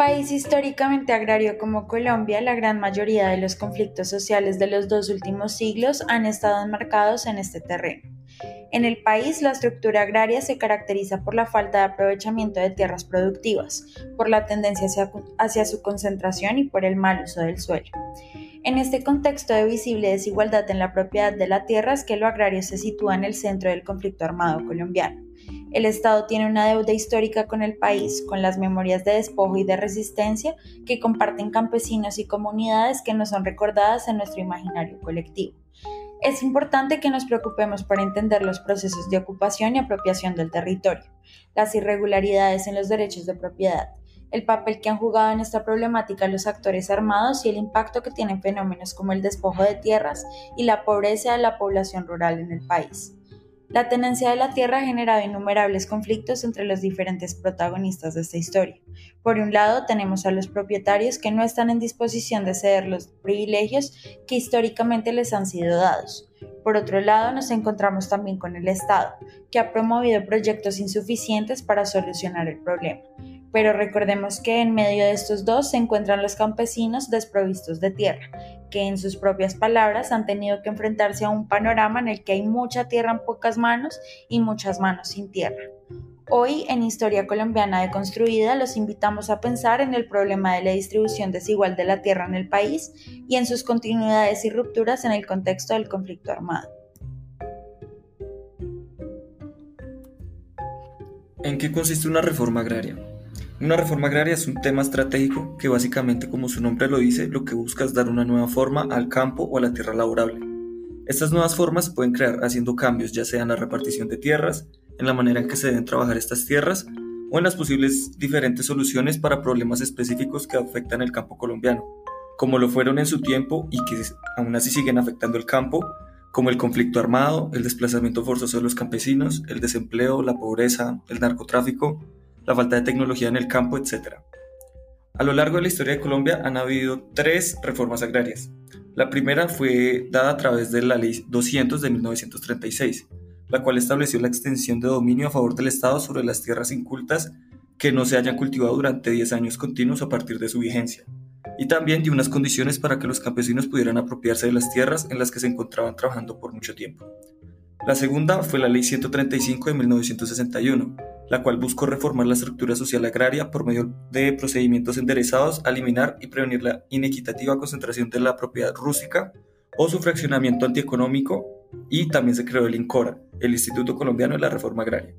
país históricamente agrario como Colombia, la gran mayoría de los conflictos sociales de los dos últimos siglos han estado enmarcados en este terreno. En el país, la estructura agraria se caracteriza por la falta de aprovechamiento de tierras productivas, por la tendencia hacia, su concentración y por el mal uso del suelo. En este contexto de visible desigualdad en la propiedad de la tierra es que lo agrario se sitúa en el centro del conflicto armado colombiano. El Estado tiene una deuda histórica con el país, con las memorias de despojo y de resistencia que comparten campesinos y comunidades que no son recordadas en nuestro imaginario colectivo. Es importante que nos preocupemos por entender los procesos de ocupación y apropiación del territorio, las irregularidades en los derechos de propiedad, el papel que han jugado en esta problemática los actores armados y el impacto que tienen fenómenos como el despojo de tierras y la pobreza de la población rural en el país. La tenencia de la tierra ha generado innumerables conflictos entre los diferentes protagonistas de esta historia. Por un lado, tenemos a los propietarios que no están en disposición de ceder los privilegios que históricamente les han sido dados. Por otro lado, nos encontramos también con el Estado, que ha promovido proyectos insuficientes para solucionar el problema. Pero recordemos que en medio de estos dos se encuentran los campesinos desprovistos de tierra, que en sus propias palabras han tenido que enfrentarse a un panorama en el que hay mucha tierra en pocas manos y muchas manos sin tierra. Hoy en Historia Colombiana Deconstruida los invitamos a pensar en el problema de la distribución desigual de la tierra en el país y en sus continuidades y rupturas en el contexto del conflicto armado. ¿En qué consiste una reforma agraria? Una reforma agraria es un tema estratégico que básicamente, como su nombre lo dice, lo que busca es dar una nueva forma al campo o a la tierra laborable. Estas nuevas formas se pueden crear haciendo cambios ya sea en la repartición de tierras, en la manera en que se deben trabajar estas tierras o en las posibles diferentes soluciones para problemas específicos que afectan el campo colombiano, como lo fueron en su tiempo y que aún así siguen afectando el campo, como el conflicto armado, el desplazamiento forzoso de los campesinos, el desempleo, la pobreza, el narcotráfico, la falta de tecnología en el campo, etc. A lo largo de la historia de Colombia han habido tres reformas agrarias. La primera fue dada a través de la Ley 200 de 1936, la cual estableció la extensión de dominio a favor del Estado sobre las tierras incultas que no se hayan cultivado durante 10 años continuos a partir de su vigencia, y también dio unas condiciones para que los campesinos pudieran apropiarse de las tierras en las que se encontraban trabajando por mucho tiempo. La segunda fue la Ley 135 de 1961, la cual buscó reformar la estructura social agraria por medio de procedimientos enderezados a eliminar y prevenir la inequitativa concentración de la propiedad rústica o su fraccionamiento antieconómico y también se creó el INCORA, el Instituto Colombiano de la Reforma Agraria.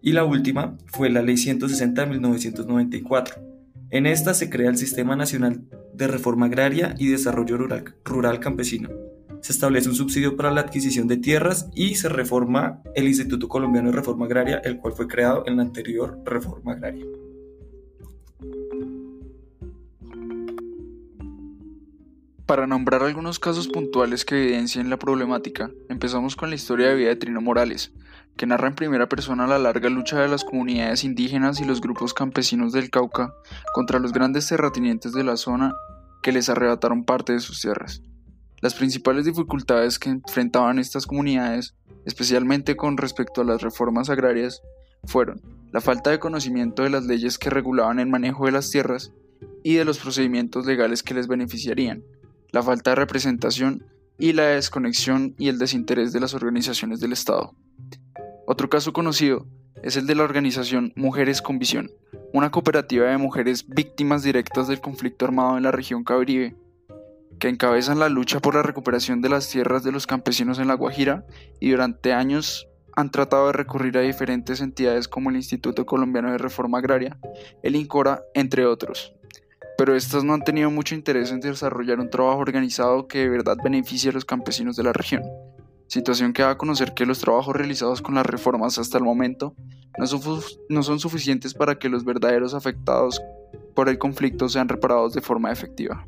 Y la última fue la Ley 160 de 1994. En esta se crea el Sistema Nacional de Reforma Agraria y Desarrollo Rural, Rural Campesino, se establece un subsidio para la adquisición de tierras y se reforma el Instituto Colombiano de Reforma Agraria, el cual fue creado en la anterior reforma agraria. Para nombrar algunos casos puntuales que evidencian la problemática, empezamos con la historia de vida de Trino Morales, que narra en primera persona la larga lucha de las comunidades indígenas y los grupos campesinos del Cauca contra los grandes terratenientes de la zona que les arrebataron parte de sus tierras. Las principales dificultades que enfrentaban estas comunidades, especialmente con respecto a las reformas agrarias, fueron la falta de conocimiento de las leyes que regulaban el manejo de las tierras y de los procedimientos legales que les beneficiarían, la falta de representación y la desconexión y el desinterés de las organizaciones del Estado. Otro caso conocido es el de la organización Mujeres con Visión, una cooperativa de mujeres víctimas directas del conflicto armado en la región Caribe, que encabezan la lucha por la recuperación de las tierras de los campesinos en La Guajira y durante años han tratado de recurrir a diferentes entidades como el Instituto Colombiano de Reforma Agraria, el INCORA, entre otros. Pero estas no han tenido mucho interés en desarrollar un trabajo organizado que de verdad beneficie a los campesinos de la región, situación que da a conocer que los trabajos realizados con las reformas hasta el momento no son, no son suficientes para que los verdaderos afectados por el conflicto sean reparados de forma efectiva.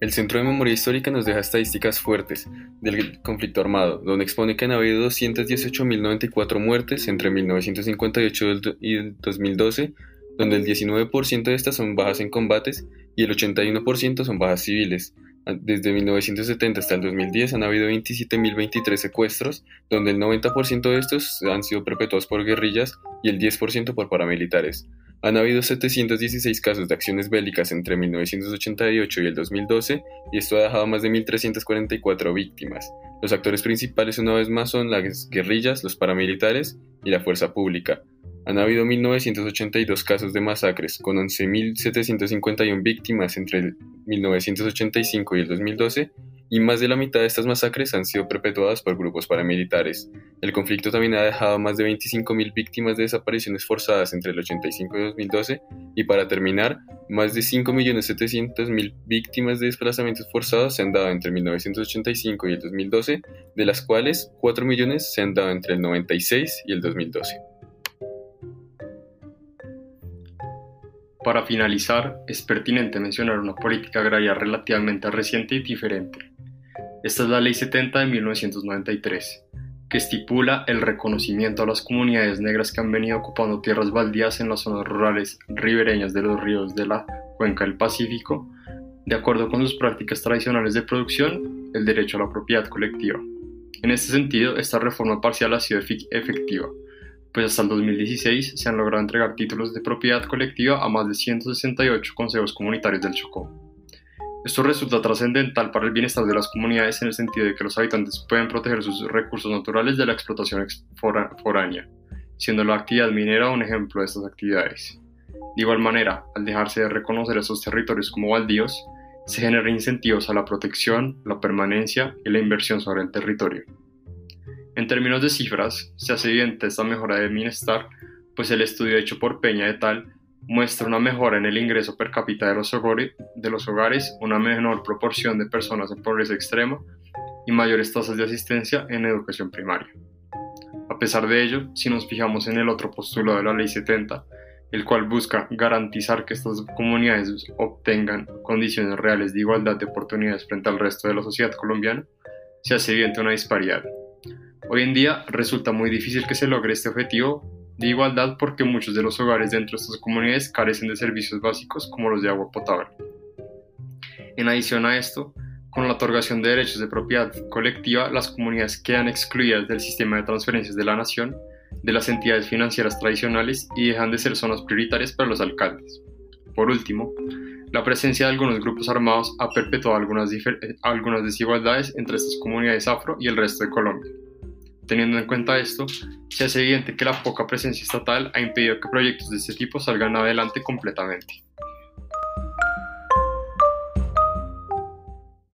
El Centro de Memoria Histórica nos deja estadísticas fuertes del conflicto armado, donde expone que han habido 218.094 muertes entre 1958 y 2012, donde el 19% de estas son bajas en combates y el 81% son bajas civiles, Desde 1970 hasta el 2010 han habido 27.023 secuestros, donde el 90% de estos han sido perpetuados por guerrillas y el 10% por paramilitares. Han habido 716 casos de acciones bélicas entre 1988 y el 2012 y esto ha dejado más de 1.344 víctimas. Los actores principales una vez más son las guerrillas, los paramilitares y la fuerza pública. Han habido 1.982 casos de masacres, con 11.751 víctimas entre el 1985 y el 2012, y más de la mitad de estas masacres han sido perpetuadas por grupos paramilitares. El conflicto también ha dejado más de 25.000 víctimas de desapariciones forzadas entre el 85 y el 2012, y para terminar, más de 5.700.000 víctimas de desplazamientos forzados se han dado entre 1985 y el 2012, de las cuales 4 millones se han dado entre el 96 y el 2012. Para finalizar, es pertinente mencionar una política agraria relativamente reciente y diferente. Esta es la Ley 70 de 1993, que estipula el reconocimiento a las comunidades negras que han venido ocupando tierras baldías en las zonas rurales ribereñas de los ríos de la cuenca del Pacífico, de acuerdo con sus prácticas tradicionales de producción, el derecho a la propiedad colectiva. En este sentido, esta reforma parcial ha sido efectiva, pues hasta el 2016 se han logrado entregar títulos de propiedad colectiva a más de 168 consejos comunitarios del Chocó. Esto resulta trascendental para el bienestar de las comunidades en el sentido de que los habitantes pueden proteger sus recursos naturales de la explotación foránea, siendo la actividad minera un ejemplo de estas actividades. De igual manera, al dejarse de reconocer estos territorios como baldíos, se generan incentivos a la protección, la permanencia y la inversión sobre el territorio. En términos de cifras, se hace evidente esta mejora de bienestar, pues el estudio hecho por Peña et al. Muestra una mejora en el ingreso per cápita de los, hogares, una menor proporción de personas en pobreza extrema y mayores tasas de asistencia en educación primaria. A pesar de ello, si nos fijamos en el otro postulado de la Ley 70, el cual busca garantizar que estas comunidades obtengan condiciones reales de igualdad de oportunidades frente al resto de la sociedad colombiana, se hace evidente una disparidad Hoy en día resulta muy difícil que se logre este objetivo de igualdad porque muchos de los hogares dentro de estas comunidades carecen de servicios básicos como los de agua potable. En adición a esto, con la otorgación de derechos de propiedad colectiva, las comunidades quedan excluidas del sistema de transferencias de la nación, de las entidades financieras tradicionales y dejan de ser zonas prioritarias para los alcaldes. Por último, la presencia de algunos grupos armados ha perpetuado algunas, algunas desigualdades entre estas comunidades afro y el resto de Colombia. Teniendo en cuenta esto, se hace evidente que la poca presencia estatal ha impedido que proyectos de este tipo salgan adelante completamente.